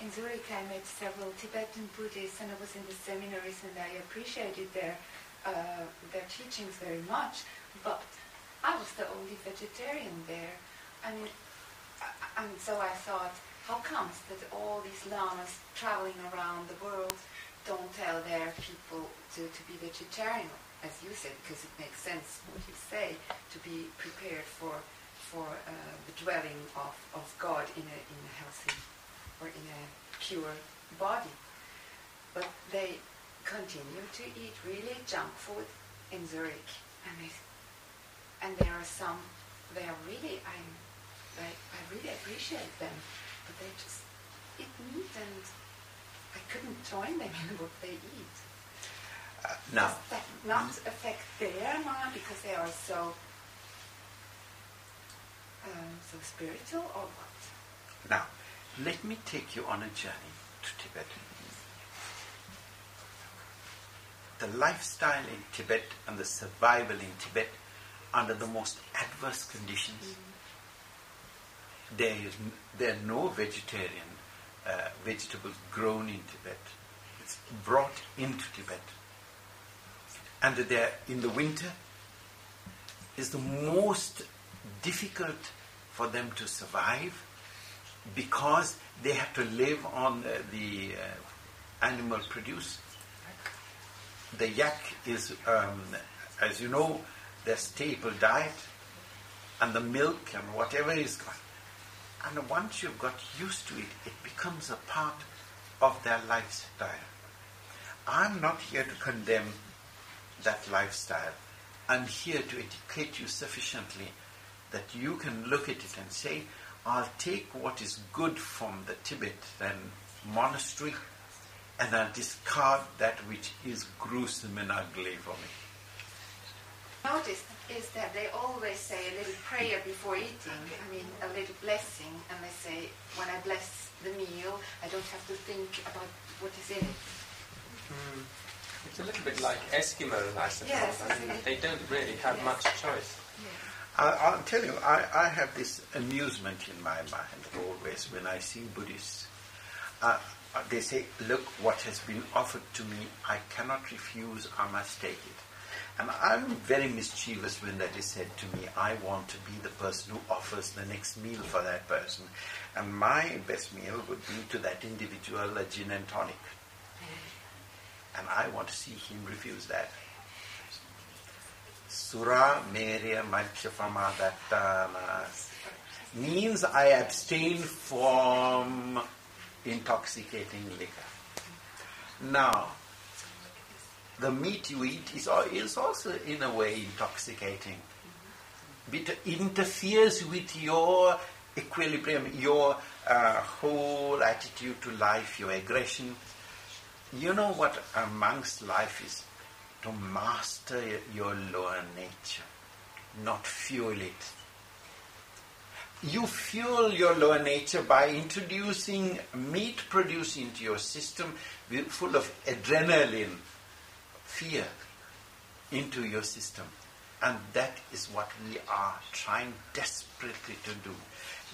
In Zurich, I met several Tibetan Buddhists, and I was in the seminaries, and I appreciated their uh, their teachings very much. But I was the only vegetarian there, and and so I thought, how comes that all these lamas traveling around the world don't tell their people to, to be vegetarian, as you said, because it makes sense what you say, to be prepared for for uh, the dwelling of, of God in a, in a healthy or in a pure body. But they continue to eat really junk food in Zurich, and they, and there are some. They are really I, I, I really appreciate them, but they just eat meat, and I couldn't join them in what they eat. Uh, now, Does that not affect their mind because they are so um, so spiritual, or what? now, let me take you on a journey to Tibet. The lifestyle in Tibet and the survival in Tibet under the most adverse conditions. There is there are no vegetarian uh, vegetables grown in Tibet. It's brought into Tibet. And there in the winter is the most difficult for them to survive because they have to live on uh, the uh, animal produce. The yak is, um, as you know, their staple diet, and the milk and whatever is gone. And once you've got used to it, it becomes a part of their lifestyle. I'm not here to condemn that lifestyle. I'm here to educate you sufficiently that you can look at it and say, I'll take what is good from the Tibetan monastery and I'll discard that which is gruesome and ugly for me. Notice is that they always say a little prayer before eating. I mean, a little blessing, and they say, when I bless the meal, I don't have to think about what is in it. Mm. It's a little bit like Eskimos, I suppose. Yes, I mean, they don't really have Yes. much choice. I, I'll tell you, I, I have this amusement in my mind always when I see Buddhists. Uh, uh, they say, look, what has been offered to me, I cannot refuse, I must take it. And I'm very mischievous when that is said to me. I want to be the person who offers the next meal for that person. And my best meal would be to that individual a gin and tonic. And I want to see him refuse that. Sura Merya Manchapamadana means I abstain from intoxicating liquor. Now, the meat you eat is, is also in a way intoxicating. It interferes with your equilibrium, your uh, whole attitude to life, your aggression. You know what a monk's life is? To master your lower nature, not fuel it. You fuel your lower nature by introducing meat produce into your system full of adrenaline, fear into your system. And that is what we are trying desperately to do.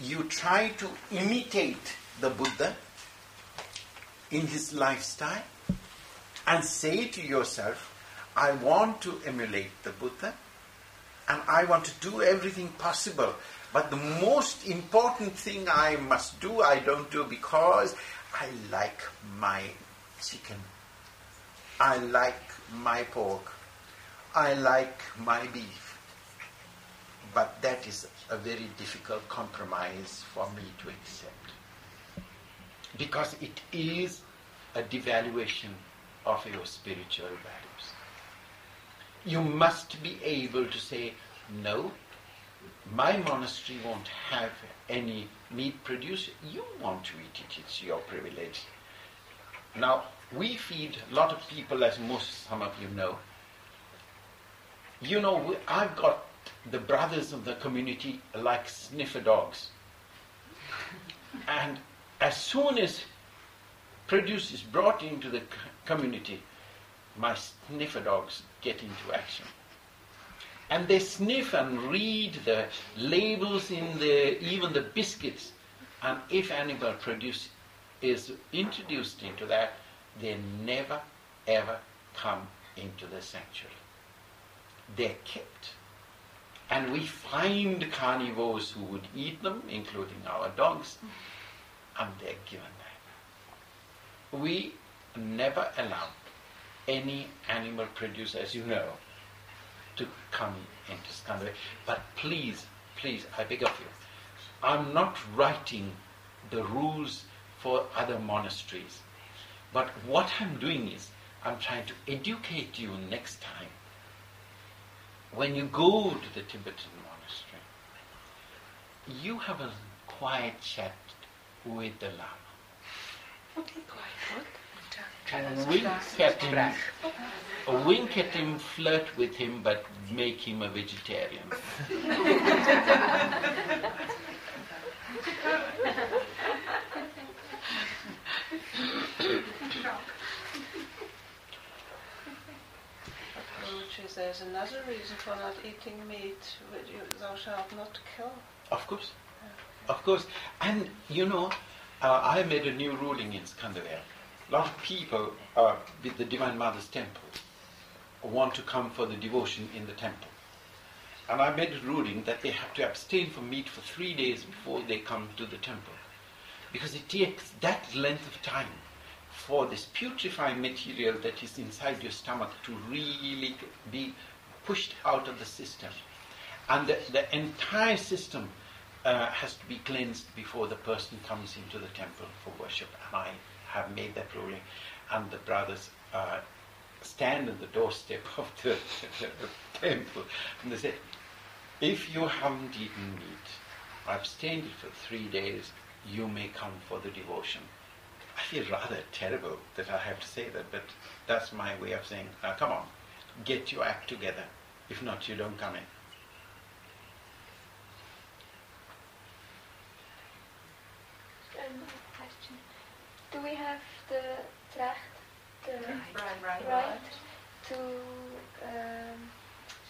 You try to imitate the Buddha in his lifestyle and say to yourself, I want to emulate the Buddha and I want to do everything possible. But the most important thing I must do, I don't do because I like my chicken. I like my pork. I like my beef. But that is a very difficult compromise for me to accept. Because it is a devaluation of your spiritual values. You must be able to say, no, my monastery won't have any meat produced. You want to eat it, it's your privilege. Now, we feed a lot of people, as most some of you know. You know, we- I've got the brothers of the community like sniffer dogs. And as soon as produce is brought into the community, my sniffer dogs get into action. And they sniff and read the labels in the even the biscuits And if animal produce is introduced into that, they never ever come into the sanctuary. They're kept. And we find carnivores who would eat them, including our dogs, and they're given that. We never allow any animal produce, as you know, to come into Skanda Vale. But please, please, I beg of you, I'm not writing the rules for other monasteries. But what I'm doing is, I'm trying to educate you next time. When you go to the Tibetan monastery, you have a quiet chat with the Lama. Wink at him, wink at him, flirt with him, but make him a vegetarian. Which is there's another reason for not eating meat, which you, thou shalt not kill. Of course. Of course. And you know, uh, I made a new ruling in Skanda Vale. A lot of people uh, with the Divine Mother's temple want to come for the devotion in the temple. And I made a ruling that they have to abstain from meat for three days before they come to the temple. Because it takes that length of time for this putrefying material that is inside your stomach to really be pushed out of the system. And the, the entire system uh, has to be cleansed before the person comes into the temple for worship. And I have made that ruling. And the brothers uh, stand at the doorstep of the, temple and they say, if you haven't eaten meat, abstained it for three days, you may come for the devotion. I feel rather terrible that I have to say that, but that's my way of saying, now come on, get your act together. If not, you don't come in. Um, question. Do we have the recht, the Right, right, right to um,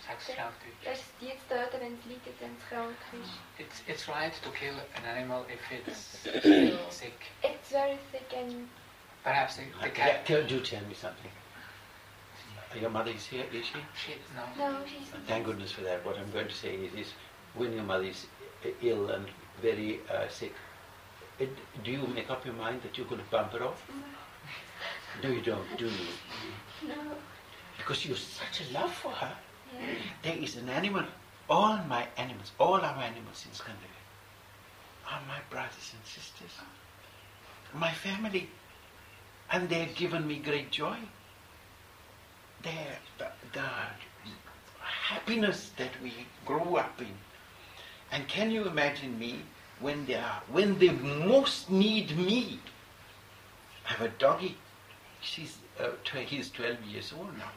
Seksuality. das die zu töten, wenn es leidet, wenn es krank ist? It's, it's right to kill an animal if it's sick. It's very sick and Perhaps the, the Yeah, cat. tell- do tell me something. Your mother is here, is she? She, no. no, she's Thank goodness for that. What I'm going to say is, is when your mother is ill and very uh, sick, it, do you make up your mind that you're going to bump her off? No, you don't, do you? no. Because you have such a love for her. Yeah. There is an animal, all my animals, all our animals in Skanda Vale are my brothers and sisters, my family, and they've given me great joy. They're the, the happiness that we grew up in. And can you imagine me when they are, when they most need me? I have a doggy. She's, uh, he's 12 years old now.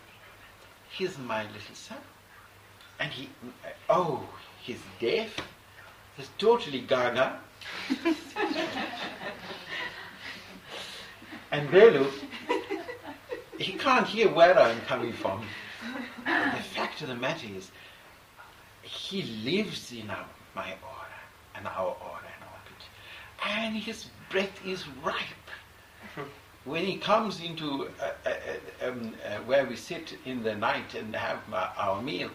He's my little son. And he, oh, he's deaf. He's totally gaga. and Velu, he can't hear where I'm coming from. The fact of the matter is, he lives in our, my aura and our aura and orbit. And his breath is ripe when he comes into uh, uh, um, uh, where we sit in the night and have our meal,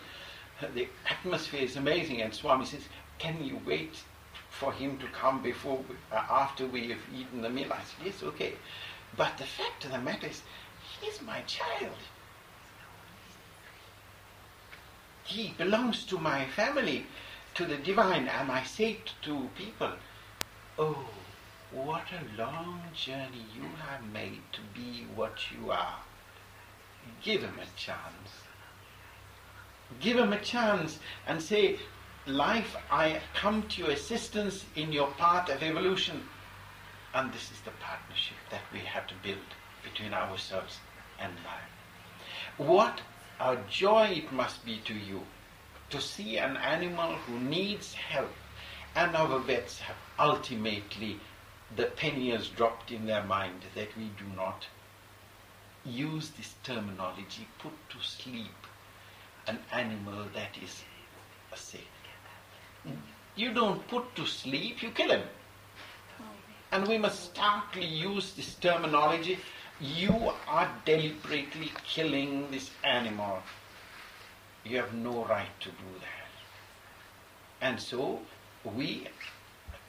the atmosphere is amazing. And Swami says, "Can you wait for him to come before, we, uh, after we have eaten the meal?" I said, "Yes, okay." But the fact of the matter is, he's my child. He belongs to my family, to the divine. And I say to people, "Oh." What a long journey you have made to be what you are. Give him a chance. Give him a chance and say, Life, I come to your assistance in your path of evolution. And this is the partnership that we have to build between ourselves and life. What a joy it must be to you to see an animal who needs help. And our vets have ultimately the penny has dropped in their mind that we do not use this terminology, put to sleep an animal that is a sick. You don't put to sleep, you kill him. And we must starkly use this terminology. You are deliberately killing this animal. You have no right to do that. And so we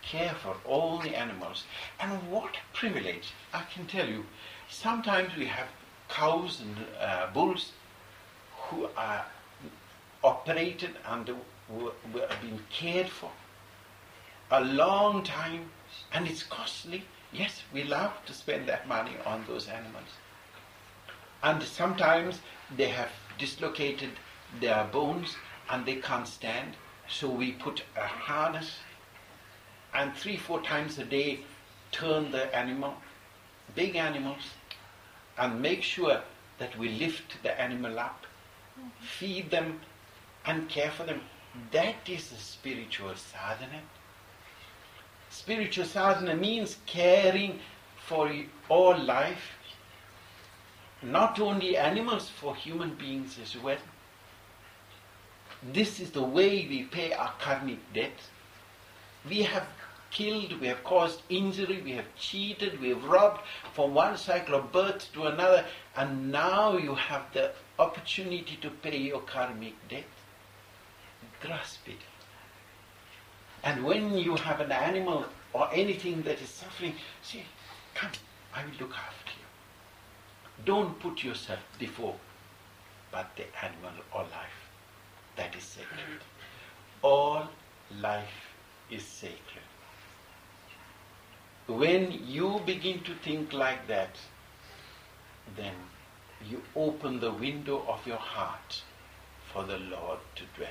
care for all the animals. And what a privilege, I can tell you. Sometimes we have cows and uh, bulls who are operated and who are cared for a long time and it's costly. Yes, we love to spend that money on those animals. And sometimes they have dislocated their bones and they can't stand, so we put a harness and three, four times a day turn the animal, big animals, and make sure that we lift the animal up, feed them, and care for them. That is the spiritual sadhana. Spiritual sadhana means caring for all life, not only animals, for human beings as well. This is the way we pay our karmic debt. We have killed, we have caused injury, we have cheated, we have robbed from one cycle of birth to another, and now you have the opportunity to pay your karmic debt. Grasp it. And when you have an animal or anything that is suffering, say, Come, I will look after you. Don't put yourself before, but the animal or life. That is sacred. All life is sacred. When you begin to think like that, then you open the window of your heart for the Lord to dwell